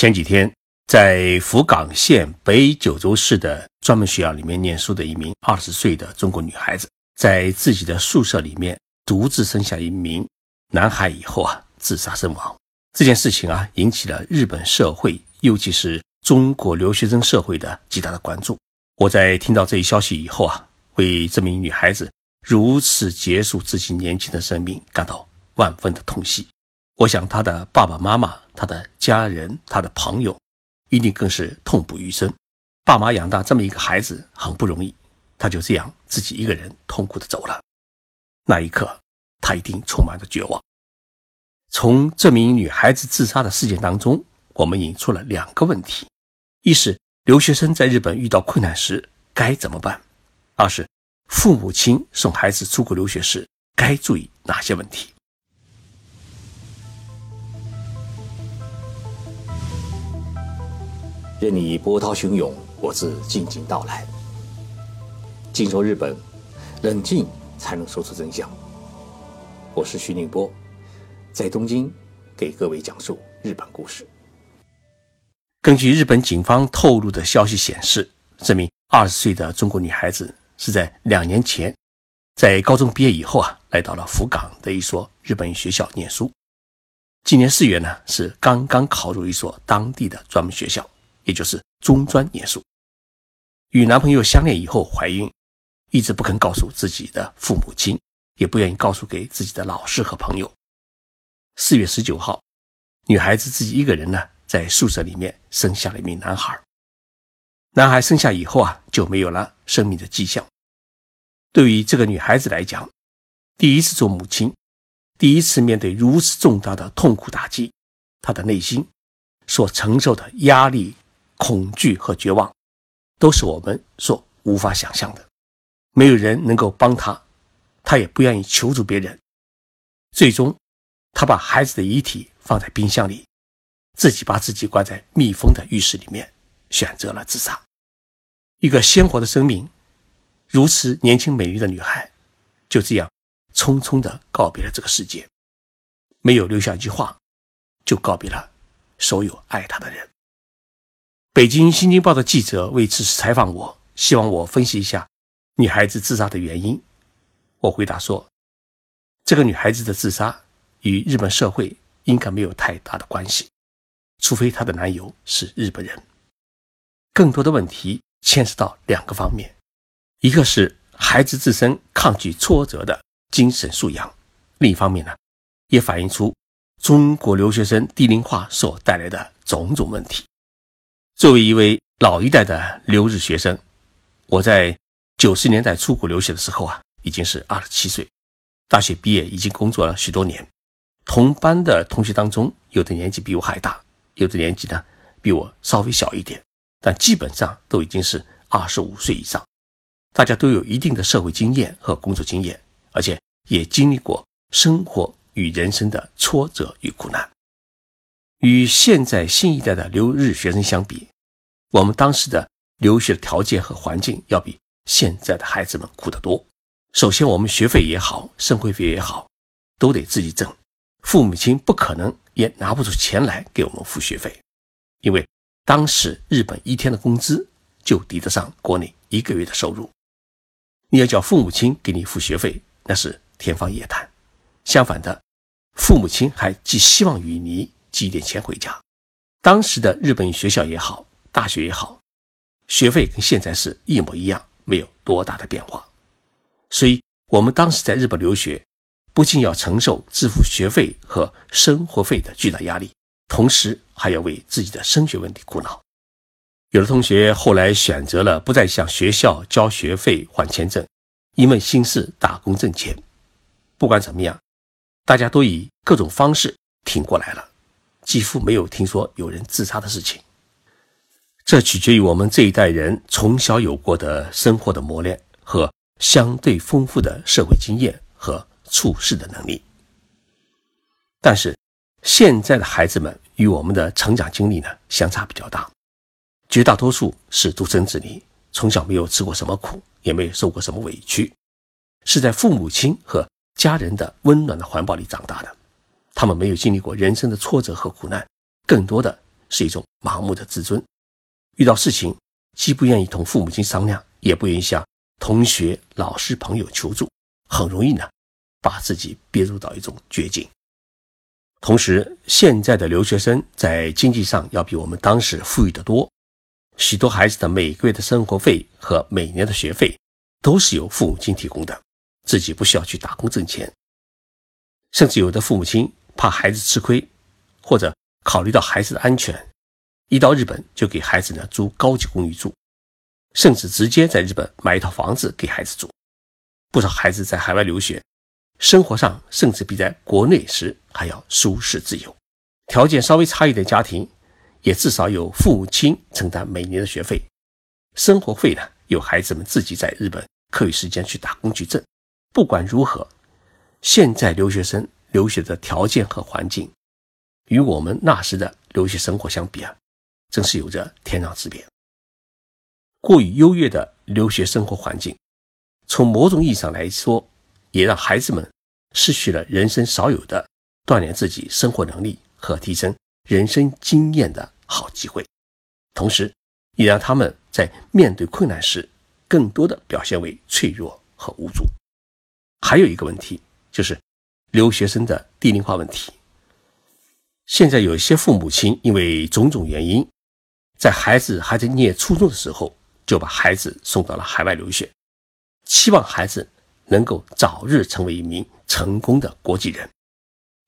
前几天，在福冈县北九州市的专门学校里面念书的一名二十岁的中国女孩子，在自己的宿舍里面独自生下一名男孩以后啊，自杀身亡。这件事情啊，引起了日本社会，尤其是中国留学生社会的极大的关注。我在听到这一消息以后啊，为这名女孩子如此结束自己年轻的生命感到万分的痛惜。我想，他的爸爸妈妈、他的家人、他的朋友，一定更是痛不欲生。爸妈养大这么一个孩子很不容易，他就这样自己一个人痛苦的走了。那一刻，他一定充满着绝望。从这名女孩子自杀的事件当中，我们引出了两个问题：一是留学生在日本遇到困难时该怎么办；二是父母亲送孩子出国留学时该注意哪些问题。任你波涛汹涌，我自静静到来。静说日本，冷静才能说出真相。我是徐宁波，在东京给各位讲述日本故事。根据日本警方透露的消息显示，这名二十岁的中国女孩子是在两年前，在高中毕业以后啊，来到了福冈的一所日本学校念书。今年四月呢，是刚刚考入一所当地的专门学校。也就是中专念书，与男朋友相恋以后怀孕，一直不肯告诉自己的父母亲，也不愿意告诉给自己的老师和朋友。四月十九号，女孩子自己一个人呢，在宿舍里面生下了一名男孩。男孩生下以后啊，就没有了生命的迹象。对于这个女孩子来讲，第一次做母亲，第一次面对如此重大的痛苦打击，她的内心所承受的压力。恐惧和绝望，都是我们所无法想象的。没有人能够帮他，他也不愿意求助别人。最终，他把孩子的遗体放在冰箱里，自己把自己关在密封的浴室里面，选择了自杀。一个鲜活的生命，如此年轻美丽的女孩，就这样匆匆地告别了这个世界，没有留下一句话，就告别了所有爱她的人。北京新京报的记者为此事采访我，希望我分析一下女孩子自杀的原因。我回答说，这个女孩子的自杀与日本社会应该没有太大的关系，除非她的男友是日本人。更多的问题牵涉到两个方面，一个是孩子自身抗拒挫折的精神素养，另一方面呢，也反映出中国留学生低龄化所带来的种种问题。作为一位老一代的留日学生，我在九十年代出国留学的时候啊，已经是二十七岁。大学毕业已经工作了许多年，同班的同学当中，有的年纪比我还大，有的年纪呢比我稍微小一点，但基本上都已经是二十五岁以上。大家都有一定的社会经验和工作经验，而且也经历过生活与人生的挫折与苦难。与现在新一代的留日学生相比，我们当时的留学的条件和环境要比现在的孩子们苦得多。首先，我们学费也好，生活费也好，都得自己挣，父母亲不可能也拿不出钱来给我们付学费，因为当时日本一天的工资就抵得上国内一个月的收入。你要叫父母亲给你付学费，那是天方夜谭。相反的，父母亲还寄希望于你。寄一点钱回家。当时的日本学校也好，大学也好，学费跟现在是一模一样，没有多大的变化。所以，我们当时在日本留学，不仅要承受支付学费和生活费的巨大压力，同时还要为自己的升学问题苦恼。有的同学后来选择了不再向学校交学费换签证，因为心思打工挣钱。不管怎么样，大家都以各种方式挺过来了。几乎没有听说有人自杀的事情，这取决于我们这一代人从小有过的生活的磨练和相对丰富的社会经验和处事的能力。但是，现在的孩子们与我们的成长经历呢相差比较大，绝大多数是独生子女，从小没有吃过什么苦，也没有受过什么委屈，是在父母亲和家人的温暖的怀抱里长大的。他们没有经历过人生的挫折和苦难，更多的是一种盲目的自尊。遇到事情，既不愿意同父母亲商量，也不愿意向同学、老师、朋友求助，很容易呢，把自己憋入到一种绝境。同时，现在的留学生在经济上要比我们当时富裕得多，许多孩子的每个月的生活费和每年的学费都是由父母亲提供的，自己不需要去打工挣钱。甚至有的父母亲怕孩子吃亏，或者考虑到孩子的安全，一到日本就给孩子呢租高级公寓住，甚至直接在日本买一套房子给孩子住。不少孩子在海外留学。生活上甚至比在国内时还要舒适自由，条件稍微差一点家庭，也至少有父母亲承担每年的学费，生活费呢由孩子们自己在日本课余时间去打工去挣。不管如何，现在留学生留学的条件和环境，与我们那时的留学生活相比啊，真是有着天壤之别。过于优越的留学生活环境，从某种意义上来说。也让孩子们失去了人生少有的锻炼自己生活能力和提升人生经验的好机会，同时，也让他们在面对困难时更多的表现为脆弱和无助。还有一个问题就是留学生的低龄化问题。现在有些父母亲因为种种原因，在孩子还在念初中的时候就把孩子送到了海外留学，期望孩子。能够早日成为一名成功的国际人，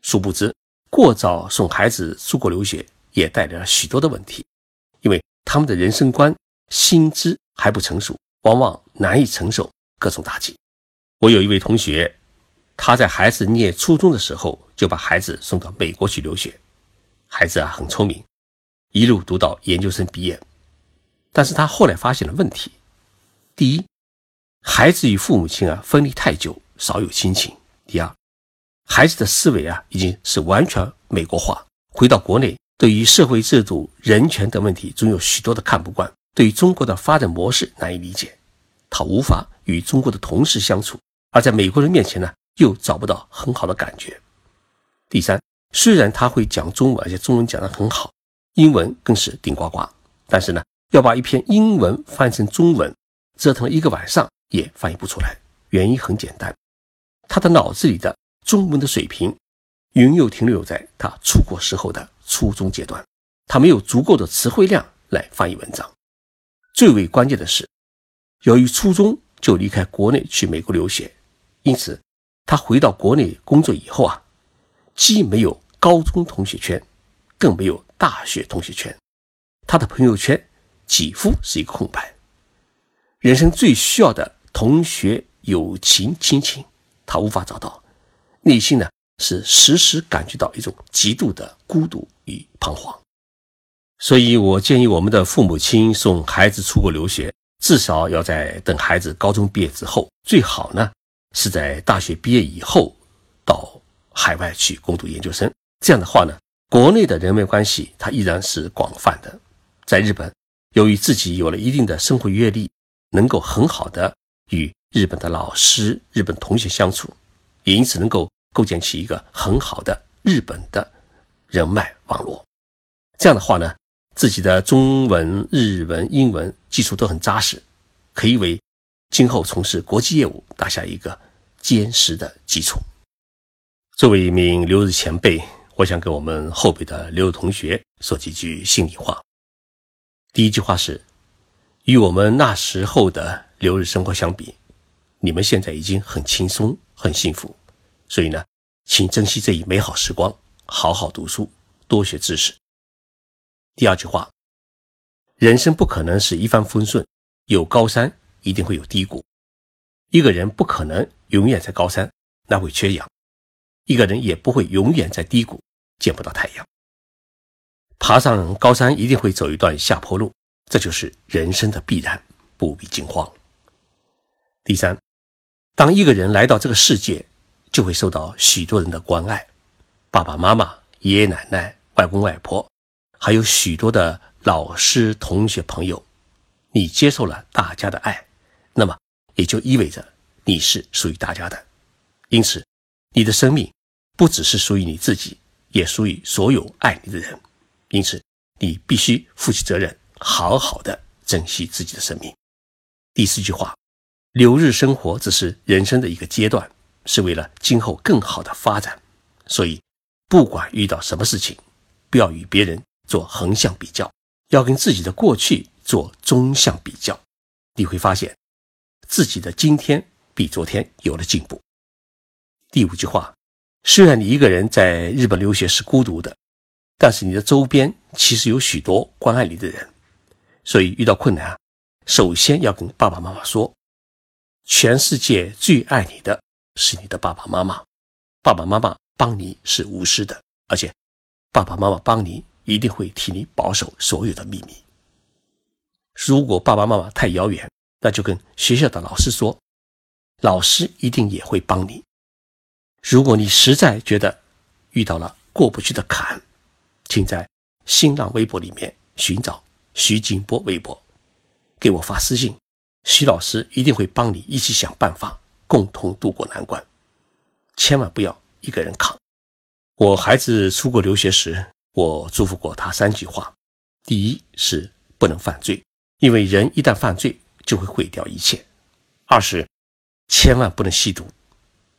殊不知过早送孩子出国留学也带来了许多的问题，因为他们的人生观、心智还不成熟，往往难以承受各种打击。我有一位同学，他在孩子念初中的时候就把孩子送到美国去留学，孩子啊很聪明，一路读到研究生毕业，但是他后来发现了问题，第一。孩子与父母亲啊分离太久，少有亲情。第二，孩子的思维啊已经是完全美国化。回到国内，对于社会制度、人权等问题，总有许多的看不惯。对于中国的发展模式难以理解，他无法与中国的同事相处，而在美国人面前呢，又找不到很好的感觉。第三，虽然他会讲中文，而且中文讲得很好，英文更是顶呱呱，但是呢，要把一篇英文翻成中文，折腾了一个晚上。也翻译不出来，原因很简单，他的脑子里的中文的水平，仍旧停留在他出国时候的初中阶段，他没有足够的词汇量来翻译文章。最为关键的是，由于初中就离开国内去美国留学，因此他回到国内工作以后啊，既没有高中同学圈，更没有大学同学圈，他的朋友圈几乎是一个空白。人生最需要的。同学、友情、亲情，他无法找到，内心呢是时时感觉到一种极度的孤独与彷徨。所以我建议我们的父母亲送孩子出国留学，至少要在等孩子高中毕业之后，最好呢是在大学毕业以后到海外去攻读研究生。这样的话呢，国内的人脉关系它依然是广泛的，在日本，由于自己有了一定的生活阅历，能够很好的。与日本的老师、日本同学相处，也因此能够构建起一个很好的日本的人脉网络。这样的话呢，自己的中文、日文、英文基础都很扎实，可以为今后从事国际业务打下一个坚实的基础。作为一名留日前辈，我想给我们后辈的留日同学说几句心里话。第一句话是：与我们那时候的。留日生活相比，你们现在已经很轻松、很幸福，所以呢，请珍惜这一美好时光，好好读书，多学知识。第二句话，人生不可能是一帆风顺，有高山一定会有低谷。一个人不可能永远在高山，那会缺氧；一个人也不会永远在低谷，见不到太阳。爬上高山一定会走一段下坡路，这就是人生的必然，不必惊慌。第三，当一个人来到这个世界，就会受到许多人的关爱，爸爸妈妈、爷爷奶奶、外公外婆，还有许多的老师、同学、朋友，你接受了大家的爱，那么也就意味着你是属于大家的。因此，你的生命不只是属于你自己，也属于所有爱你的人。因此，你必须负起责任，好好的珍惜自己的生命。第四句话，留日生活只是人生的一个阶段，是为了今后更好的发展。所以，不管遇到什么事情，不要与别人做横向比较，要跟自己的过去做纵向比较。你会发现，自己的今天比昨天有了进步。第五句话，虽然你一个人在日本留学是孤独的，但是你的周边其实有许多关爱你的人。所以遇到困难啊。首先要跟爸爸妈妈说，全世界最爱你的是你的爸爸妈妈，爸爸妈妈帮你是无私的，而且爸爸妈妈帮你一定会替你保守所有的秘密。如果爸爸妈妈太遥远，那就跟学校的老师说，老师一定也会帮你。如果你实在觉得遇到了过不去的坎，请在新浪微博里面寻找徐静波微博。给我发私信，徐老师一定会帮你一起想办法，共同度过难关。千万不要一个人扛。我孩子出国留学时，我嘱咐过他三句话：第一是不能犯罪，因为人一旦犯罪就会毁掉一切；二是千万不能吸毒，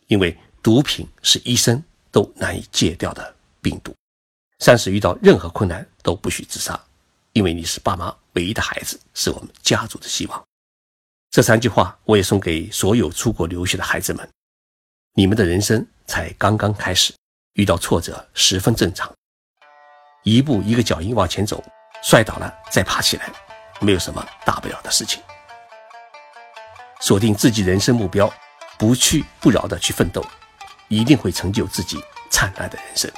因为毒品是一生都难以戒掉的病毒；三是遇到任何困难都不许自杀。因为你是爸妈唯一的孩子，是我们家族的希望。这三句话我也送给所有出国留学的孩子们：你们的人生才刚刚开始，遇到挫折十分正常。一步一个脚印往前走，摔倒了再爬起来，没有什么大不了的事情。锁定自己人生目标，不屈不挠的去奋斗，一定会成就自己灿烂的人生。